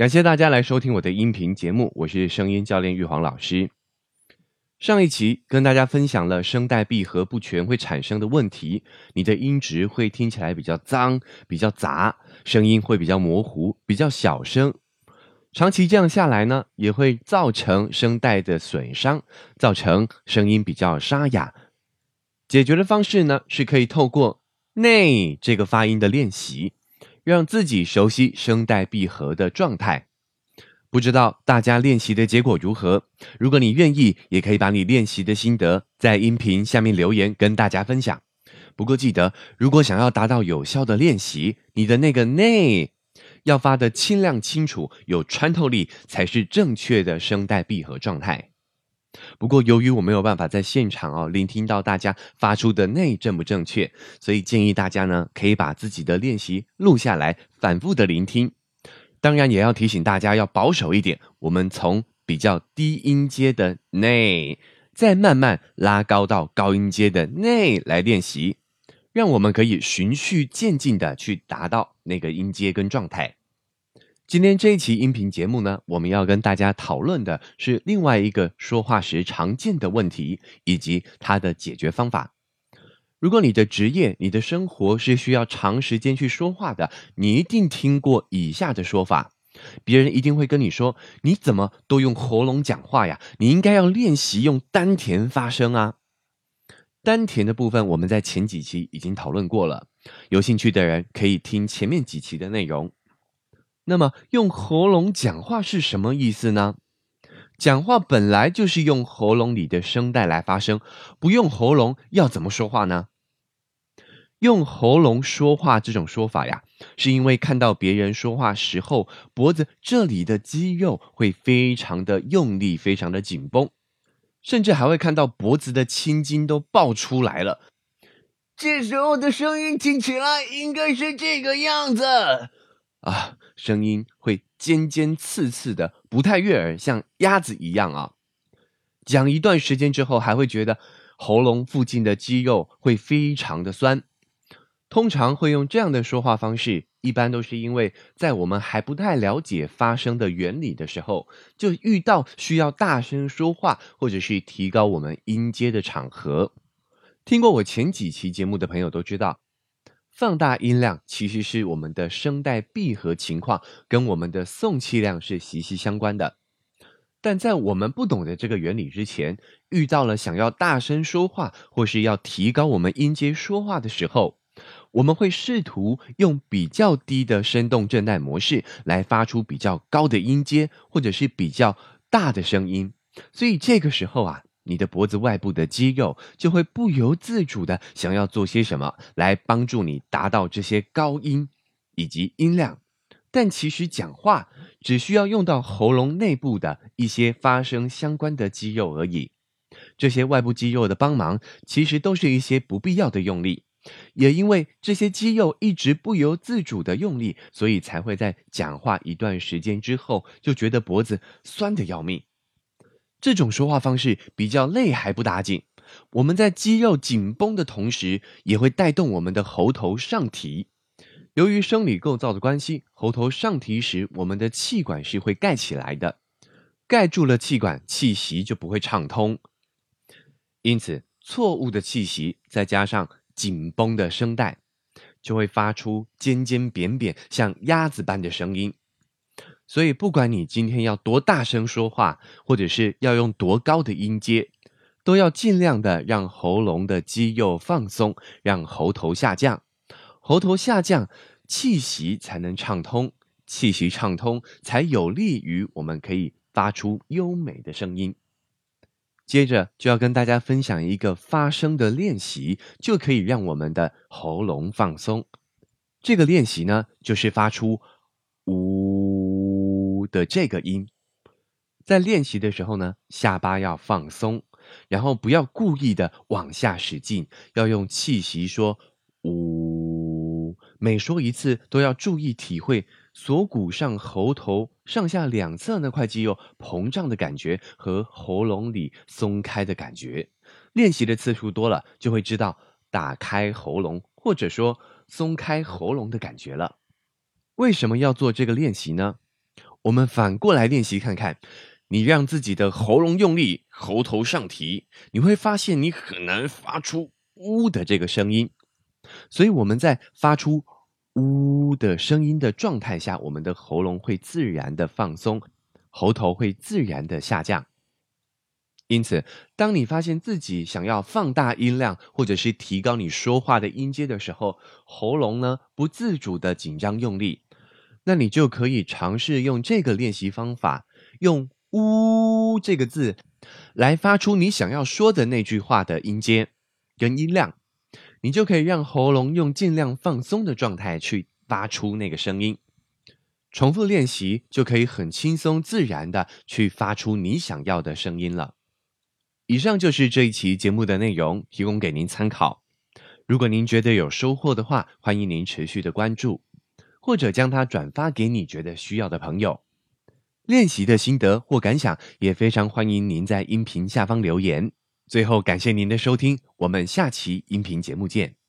感谢大家来收听我的音频节目，我是声音教练玉皇老师。上一期跟大家分享了声带闭合不全会产生的问题，你的音质会听起来比较脏、比较杂，声音会比较模糊、比较小声。长期这样下来呢，也会造成声带的损伤，造成声音比较沙哑。解决的方式呢，是可以透过“内”这个发音的练习。让自己熟悉声带闭合的状态，不知道大家练习的结果如何？如果你愿意，也可以把你练习的心得在音频下面留言跟大家分享。不过记得，如果想要达到有效的练习，你的那个内要发的清亮清楚、有穿透力，才是正确的声带闭合状态。不过，由于我没有办法在现场哦聆听到大家发出的内正不正确，所以建议大家呢可以把自己的练习录下来，反复的聆听。当然，也要提醒大家要保守一点。我们从比较低音阶的内，再慢慢拉高到高音阶的内来练习，让我们可以循序渐进的去达到那个音阶跟状态。今天这一期音频节目呢，我们要跟大家讨论的是另外一个说话时常见的问题，以及它的解决方法。如果你的职业、你的生活是需要长时间去说话的，你一定听过以下的说法：别人一定会跟你说，你怎么都用喉咙讲话呀？你应该要练习用丹田发声啊！丹田的部分，我们在前几期已经讨论过了，有兴趣的人可以听前面几期的内容。那么用喉咙讲话是什么意思呢？讲话本来就是用喉咙里的声带来发声，不用喉咙要怎么说话呢？用喉咙说话这种说法呀，是因为看到别人说话时候脖子这里的肌肉会非常的用力，非常的紧绷，甚至还会看到脖子的青筋都爆出来了。这时候的声音听起来应该是这个样子啊。声音会尖尖刺刺的，不太悦耳，像鸭子一样啊。讲一段时间之后，还会觉得喉咙附近的肌肉会非常的酸。通常会用这样的说话方式，一般都是因为在我们还不太了解发声的原理的时候，就遇到需要大声说话或者是提高我们音阶的场合。听过我前几期节目的朋友都知道。放大音量其实是我们的声带闭合情况跟我们的送气量是息息相关的，但在我们不懂得这个原理之前，遇到了想要大声说话或是要提高我们音阶说话的时候，我们会试图用比较低的声动振带模式来发出比较高的音阶或者是比较大的声音，所以这个时候啊。你的脖子外部的肌肉就会不由自主的想要做些什么来帮助你达到这些高音以及音量，但其实讲话只需要用到喉咙内部的一些发声相关的肌肉而已。这些外部肌肉的帮忙其实都是一些不必要的用力，也因为这些肌肉一直不由自主的用力，所以才会在讲话一段时间之后就觉得脖子酸的要命。这种说话方式比较累还不打紧，我们在肌肉紧绷的同时，也会带动我们的喉头上提。由于生理构造的关系，喉头上提时，我们的气管是会盖起来的，盖住了气管，气息就不会畅通。因此，错误的气息再加上紧绷的声带，就会发出尖尖扁扁、像鸭子般的声音。所以，不管你今天要多大声说话，或者是要用多高的音阶，都要尽量的让喉咙的肌肉放松，让喉头下降。喉头下降，气息才能畅通，气息畅通才有利于我们可以发出优美的声音。接着就要跟大家分享一个发声的练习，就可以让我们的喉咙放松。这个练习呢，就是发出呜。的这个音，在练习的时候呢，下巴要放松，然后不要故意的往下使劲，要用气息说“呜”。每说一次，都要注意体会锁骨上喉头上下两侧那块肌肉膨胀的感觉和喉咙里松开的感觉。练习的次数多了，就会知道打开喉咙或者说松开喉咙的感觉了。为什么要做这个练习呢？我们反过来练习看看，你让自己的喉咙用力，喉头上提，你会发现你很难发出“呜”的这个声音。所以我们在发出“呜”的声音的状态下，我们的喉咙会自然的放松，喉头会自然的下降。因此，当你发现自己想要放大音量，或者是提高你说话的音阶的时候，喉咙呢不自主的紧张用力，那你就可以尝试用这个练习方法，用“呜”这个字来发出你想要说的那句话的音阶跟音量，你就可以让喉咙用尽量放松的状态去发出那个声音。重复练习，就可以很轻松自然的去发出你想要的声音了。以上就是这一期节目的内容，提供给您参考。如果您觉得有收获的话，欢迎您持续的关注，或者将它转发给你觉得需要的朋友。练习的心得或感想，也非常欢迎您在音频下方留言。最后，感谢您的收听，我们下期音频节目见。